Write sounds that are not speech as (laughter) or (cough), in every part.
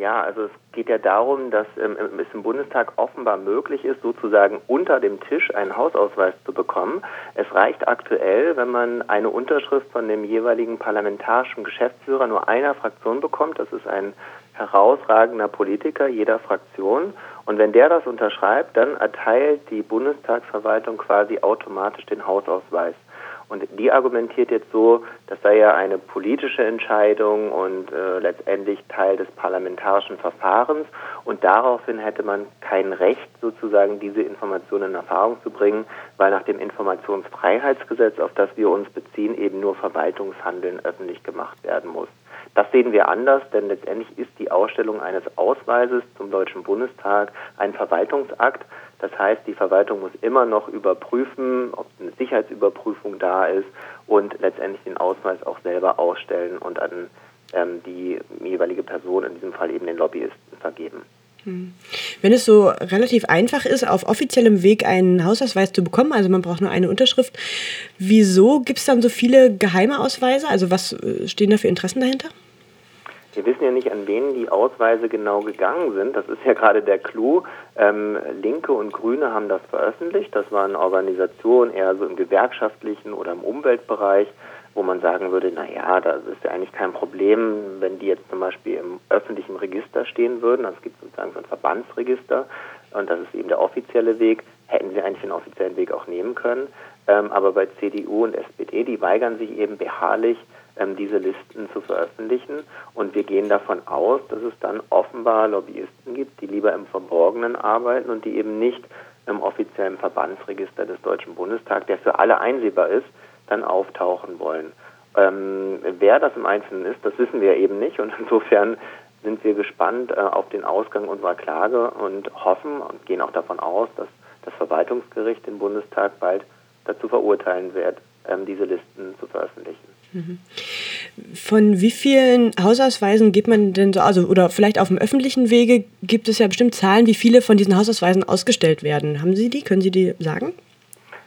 Ja, also es geht ja darum, dass ähm, es im Bundestag offenbar möglich ist, sozusagen unter dem Tisch einen Hausausweis zu bekommen. Es reicht aktuell, wenn man eine Unterschrift von dem jeweiligen parlamentarischen Geschäftsführer nur einer Fraktion bekommt. Das ist ein herausragender Politiker jeder Fraktion. Und wenn der das unterschreibt, dann erteilt die Bundestagsverwaltung quasi automatisch den Hausausweis. Und die argumentiert jetzt so, das sei ja eine politische Entscheidung und äh, letztendlich Teil des parlamentarischen Verfahrens. Und daraufhin hätte man kein Recht, sozusagen diese Informationen in Erfahrung zu bringen, weil nach dem Informationsfreiheitsgesetz, auf das wir uns beziehen, eben nur Verwaltungshandeln öffentlich gemacht werden muss. Das sehen wir anders, denn letztendlich ist die Ausstellung eines Ausweises zum Deutschen Bundestag ein Verwaltungsakt. Das heißt, die Verwaltung muss immer noch überprüfen, ob eine Sicherheitsüberprüfung da ist und letztendlich den Ausweis auch selber ausstellen und an ähm, die jeweilige Person, in diesem Fall eben den Lobbyisten, vergeben. Hm. Wenn es so relativ einfach ist, auf offiziellem Weg einen Hausausweis zu bekommen, also man braucht nur eine Unterschrift, wieso gibt es dann so viele geheime Ausweise? Also was äh, stehen da für Interessen dahinter? Wir wissen ja nicht, an wen die Ausweise genau gegangen sind. Das ist ja gerade der Clou. Ähm, Linke und Grüne haben das veröffentlicht. Das waren Organisationen eher so im gewerkschaftlichen oder im Umweltbereich, wo man sagen würde, na ja, das ist ja eigentlich kein Problem, wenn die jetzt zum Beispiel im öffentlichen Register stehen würden. Also es gibt sozusagen so ein Verbandsregister und das ist eben der offizielle Weg. Hätten sie eigentlich den offiziellen Weg auch nehmen können. Ähm, aber bei CDU und SPD, die weigern sich eben beharrlich, diese Listen zu veröffentlichen. Und wir gehen davon aus, dass es dann offenbar Lobbyisten gibt, die lieber im Verborgenen arbeiten und die eben nicht im offiziellen Verbandsregister des Deutschen Bundestags, der für alle einsehbar ist, dann auftauchen wollen. Ähm, wer das im Einzelnen ist, das wissen wir eben nicht. Und insofern sind wir gespannt äh, auf den Ausgang unserer Klage und hoffen und gehen auch davon aus, dass das Verwaltungsgericht den Bundestag bald dazu verurteilen wird, ähm, diese Listen zu veröffentlichen. Von wie vielen Hausausweisen geht man denn so, also oder vielleicht auf dem öffentlichen Wege gibt es ja bestimmt Zahlen, wie viele von diesen Hausausweisen ausgestellt werden. Haben Sie die? Können Sie die sagen?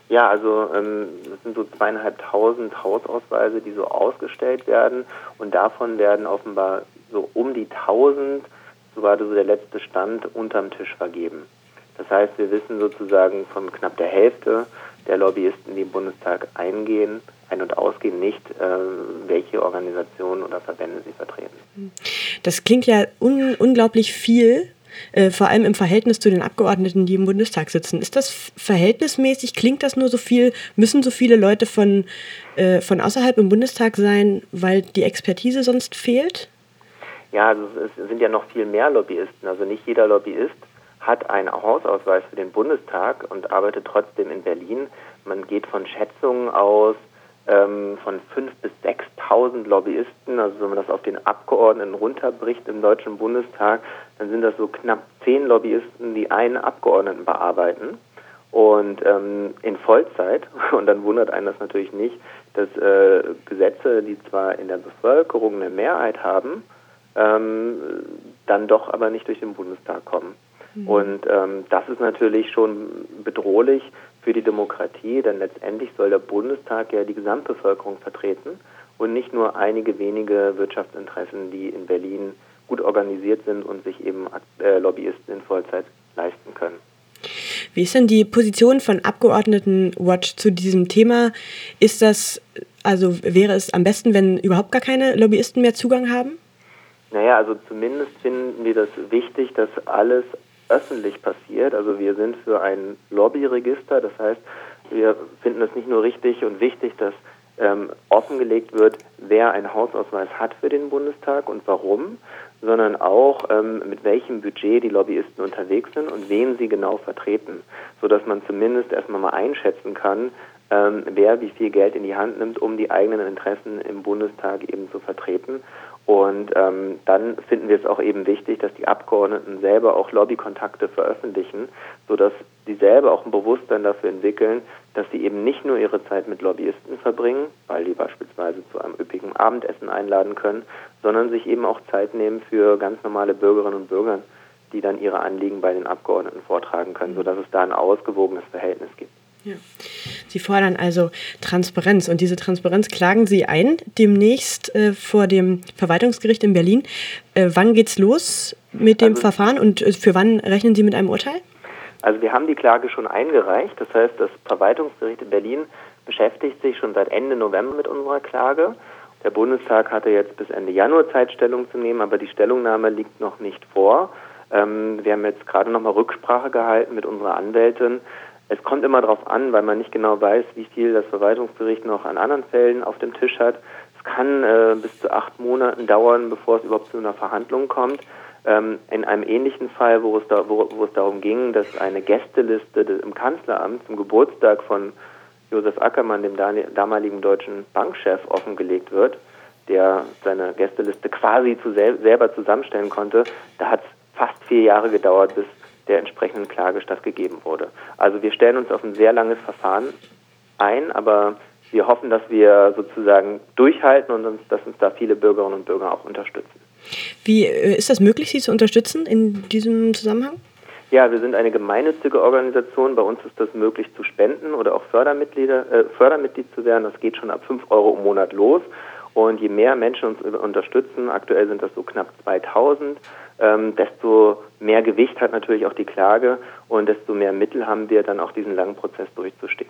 Ja, also ähm, das sind so zweieinhalbtausend Hausausweise, die so ausgestellt werden und davon werden offenbar so um die tausend, so war so der letzte Stand, unterm Tisch vergeben. Das heißt, wir wissen sozusagen von knapp der Hälfte der Lobbyisten, die im Bundestag eingehen, ein- und ausgehen, nicht, äh, welche Organisationen oder Verbände sie vertreten. Das klingt ja un unglaublich viel, äh, vor allem im Verhältnis zu den Abgeordneten, die im Bundestag sitzen. Ist das verhältnismäßig? Klingt das nur so viel? Müssen so viele Leute von, äh, von außerhalb im Bundestag sein, weil die Expertise sonst fehlt? Ja, also es sind ja noch viel mehr Lobbyisten. Also nicht jeder Lobbyist hat einen Hausausweis für den Bundestag und arbeitet trotzdem in Berlin. Man geht von Schätzungen aus ähm, von 5.000 bis 6.000 Lobbyisten. Also wenn man das auf den Abgeordneten runterbricht im Deutschen Bundestag, dann sind das so knapp 10 Lobbyisten, die einen Abgeordneten bearbeiten. Und ähm, in Vollzeit, (laughs) und dann wundert einen das natürlich nicht, dass äh, Gesetze, die zwar in der Bevölkerung eine Mehrheit haben, ähm, dann doch aber nicht durch den Bundestag kommen. Mhm. Und ähm, das ist natürlich schon bedrohlich für die Demokratie, denn letztendlich soll der Bundestag ja die Gesamtbevölkerung vertreten und nicht nur einige wenige Wirtschaftsinteressen, die in Berlin gut organisiert sind und sich eben äh, Lobbyisten in Vollzeit leisten können. Wie ist denn die Position von Abgeordnetenwatch zu diesem Thema? Ist das, also wäre es am besten, wenn überhaupt gar keine Lobbyisten mehr Zugang haben? Naja, also zumindest finden wir das wichtig, dass alles öffentlich passiert. Also wir sind für ein Lobbyregister, das heißt, wir finden es nicht nur richtig und wichtig, dass ähm, offengelegt wird, wer einen Hausausweis hat für den Bundestag und warum, sondern auch ähm, mit welchem Budget die Lobbyisten unterwegs sind und wen sie genau vertreten, sodass man zumindest erstmal mal einschätzen kann, ähm, wer wie viel Geld in die Hand nimmt, um die eigenen Interessen im Bundestag eben zu vertreten und ähm, dann finden wir es auch eben wichtig, dass die Abgeordneten selber auch Lobbykontakte veröffentlichen, sodass sie selber auch ein Bewusstsein dafür entwickeln, dass sie eben nicht nur ihre Zeit mit Lobbyisten verbringen, weil die beispielsweise zu einem üppigen Abendessen einladen können, sondern sich eben auch Zeit nehmen für ganz normale Bürgerinnen und Bürger, die dann ihre Anliegen bei den Abgeordneten vortragen können, sodass es da ein ausgewogenes Verhältnis gibt. Ja. Sie fordern also Transparenz und diese Transparenz klagen Sie ein demnächst äh, vor dem Verwaltungsgericht in Berlin. Äh, wann geht's los mit dem also, Verfahren und äh, für wann rechnen Sie mit einem Urteil? Also wir haben die Klage schon eingereicht. Das heißt, das Verwaltungsgericht in Berlin beschäftigt sich schon seit Ende November mit unserer Klage. Der Bundestag hatte jetzt bis Ende Januar Zeit, Stellung zu nehmen, aber die Stellungnahme liegt noch nicht vor. Ähm, wir haben jetzt gerade nochmal Rücksprache gehalten mit unserer Anwältin. Es kommt immer darauf an, weil man nicht genau weiß, wie viel das Verwaltungsgericht noch an anderen Fällen auf dem Tisch hat. Es kann äh, bis zu acht Monaten dauern, bevor es überhaupt zu einer Verhandlung kommt. Ähm, in einem ähnlichen Fall, wo es, da, wo, wo es darum ging, dass eine Gästeliste im Kanzleramt zum Geburtstag von Josef Ackermann, dem damaligen deutschen Bankchef, offengelegt wird, der seine Gästeliste quasi zu sel selber zusammenstellen konnte, da hat es fast vier Jahre gedauert, bis der entsprechenden Klage stattgegeben wurde. Also wir stellen uns auf ein sehr langes Verfahren ein, aber wir hoffen, dass wir sozusagen durchhalten und uns, dass uns da viele Bürgerinnen und Bürger auch unterstützen. Wie äh, ist das möglich, Sie zu unterstützen in diesem Zusammenhang? Ja, wir sind eine gemeinnützige Organisation. Bei uns ist das möglich zu spenden oder auch Fördermitglieder, äh, Fördermitglied zu werden. Das geht schon ab 5 Euro im Monat los. Und je mehr Menschen uns unterstützen, aktuell sind das so knapp 2000, ähm, desto mehr Gewicht hat natürlich auch die Klage und desto mehr Mittel haben wir dann auch diesen langen Prozess durchzustehen.